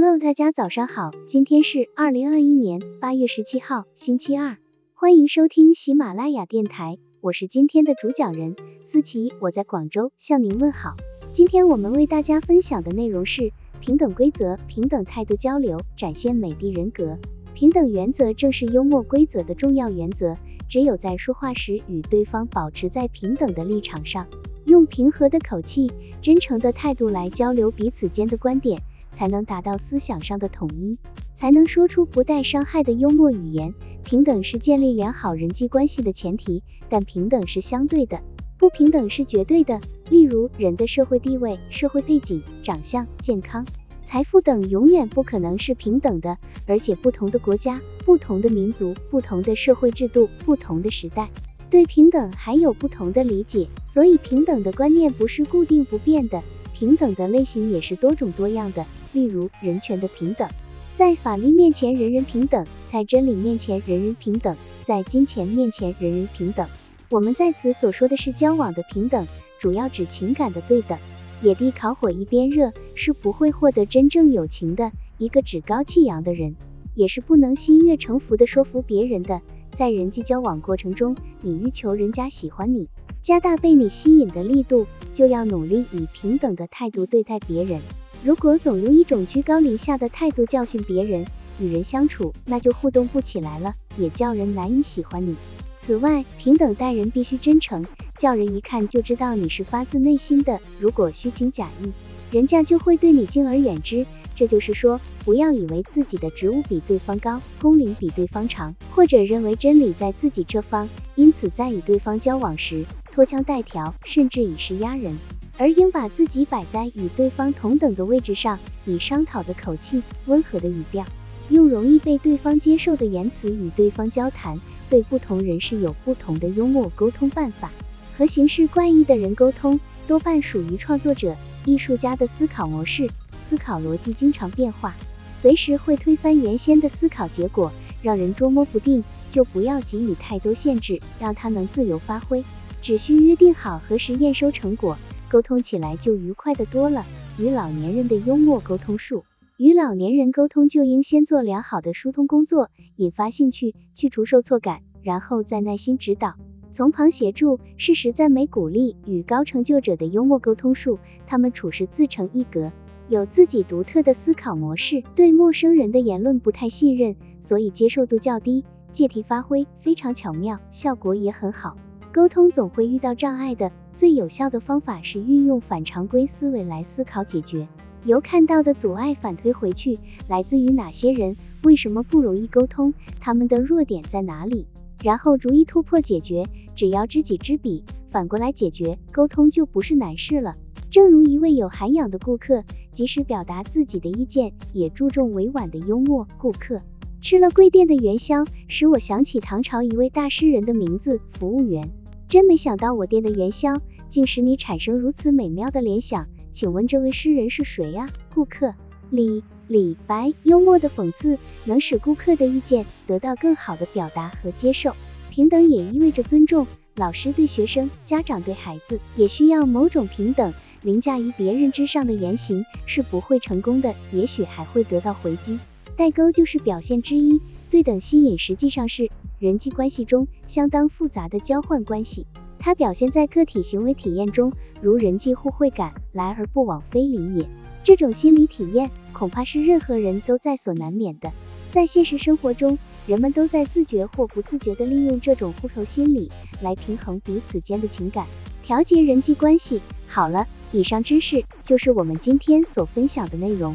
Hello，大家早上好，今天是二零二一年八月十七号，星期二，欢迎收听喜马拉雅电台，我是今天的主讲人思琪，我在广州向您问好。今天我们为大家分享的内容是平等规则、平等态度交流，展现美的人格。平等原则正是幽默规则的重要原则，只有在说话时与对方保持在平等的立场上，用平和的口气、真诚的态度来交流彼此间的观点。才能达到思想上的统一，才能说出不带伤害的幽默语言。平等是建立良好人际关系的前提，但平等是相对的，不平等是绝对的。例如，人的社会地位、社会背景、长相、健康、财富等永远不可能是平等的，而且不同的国家、不同的民族、不同的社会制度、不同的时代，对平等还有不同的理解。所以，平等的观念不是固定不变的，平等的类型也是多种多样的。例如人权的平等，在法律面前人人平等，在真理面前人人平等，在金钱面前人人平等。我们在此所说的是交往的平等，主要指情感的对等。野地烤火一边热，是不会获得真正友情的。一个趾高气扬的人，也是不能心悦诚服的说服别人的。在人际交往过程中，你欲求人家喜欢你，加大被你吸引的力度，就要努力以平等的态度对待别人。如果总用一种居高临下的态度教训别人，与人相处那就互动不起来了，也叫人难以喜欢你。此外，平等待人必须真诚，叫人一看就知道你是发自内心的。如果虚情假意，人家就会对你敬而远之。这就是说，不要以为自己的职务比对方高，工龄比对方长，或者认为真理在自己这方，因此在与对方交往时拖腔带调，甚至以势压人。而应把自己摆在与对方同等的位置上，以商讨的口气、温和的语调，用容易被对方接受的言辞与对方交谈。对不同人士有不同的幽默沟通办法。和形式怪异的人沟通，多半属于创作者、艺术家的思考模式。思考逻辑经常变化，随时会推翻原先的思考结果，让人捉摸不定。就不要给予太多限制，让他能自由发挥。只需约定好何时验收成果。沟通起来就愉快的多了。与老年人的幽默沟通术，与老年人沟通就应先做良好的疏通工作，引发兴趣，去除受挫感，然后再耐心指导，从旁协助，适时赞美鼓励。与高成就者的幽默沟通术，他们处事自成一格，有自己独特的思考模式，对陌生人的言论不太信任，所以接受度较低，借题发挥非常巧妙，效果也很好。沟通总会遇到障碍的，最有效的方法是运用反常规思维来思考解决，由看到的阻碍反推回去，来自于哪些人，为什么不容易沟通，他们的弱点在哪里，然后逐一突破解决。只要知己知彼，反过来解决，沟通就不是难事了。正如一位有涵养的顾客，即使表达自己的意见，也注重委婉的幽默。顾客吃了贵店的元宵，使我想起唐朝一位大诗人的名字——服务员。真没想到我店的元宵竟使你产生如此美妙的联想，请问这位诗人是谁呀？顾客李李白幽默的讽刺能使顾客的意见得到更好的表达和接受。平等也意味着尊重，老师对学生，家长对孩子也需要某种平等。凌驾于别人之上的言行是不会成功的，也许还会得到回击。代沟就是表现之一，对等吸引实际上是。人际关系中相当复杂的交换关系，它表现在个体行为体验中，如人际互惠感，来而不往非礼也。这种心理体验恐怕是任何人都在所难免的。在现实生活中，人们都在自觉或不自觉地利用这种互酬心理来平衡彼此间的情感，调节人际关系。好了，以上知识就是我们今天所分享的内容。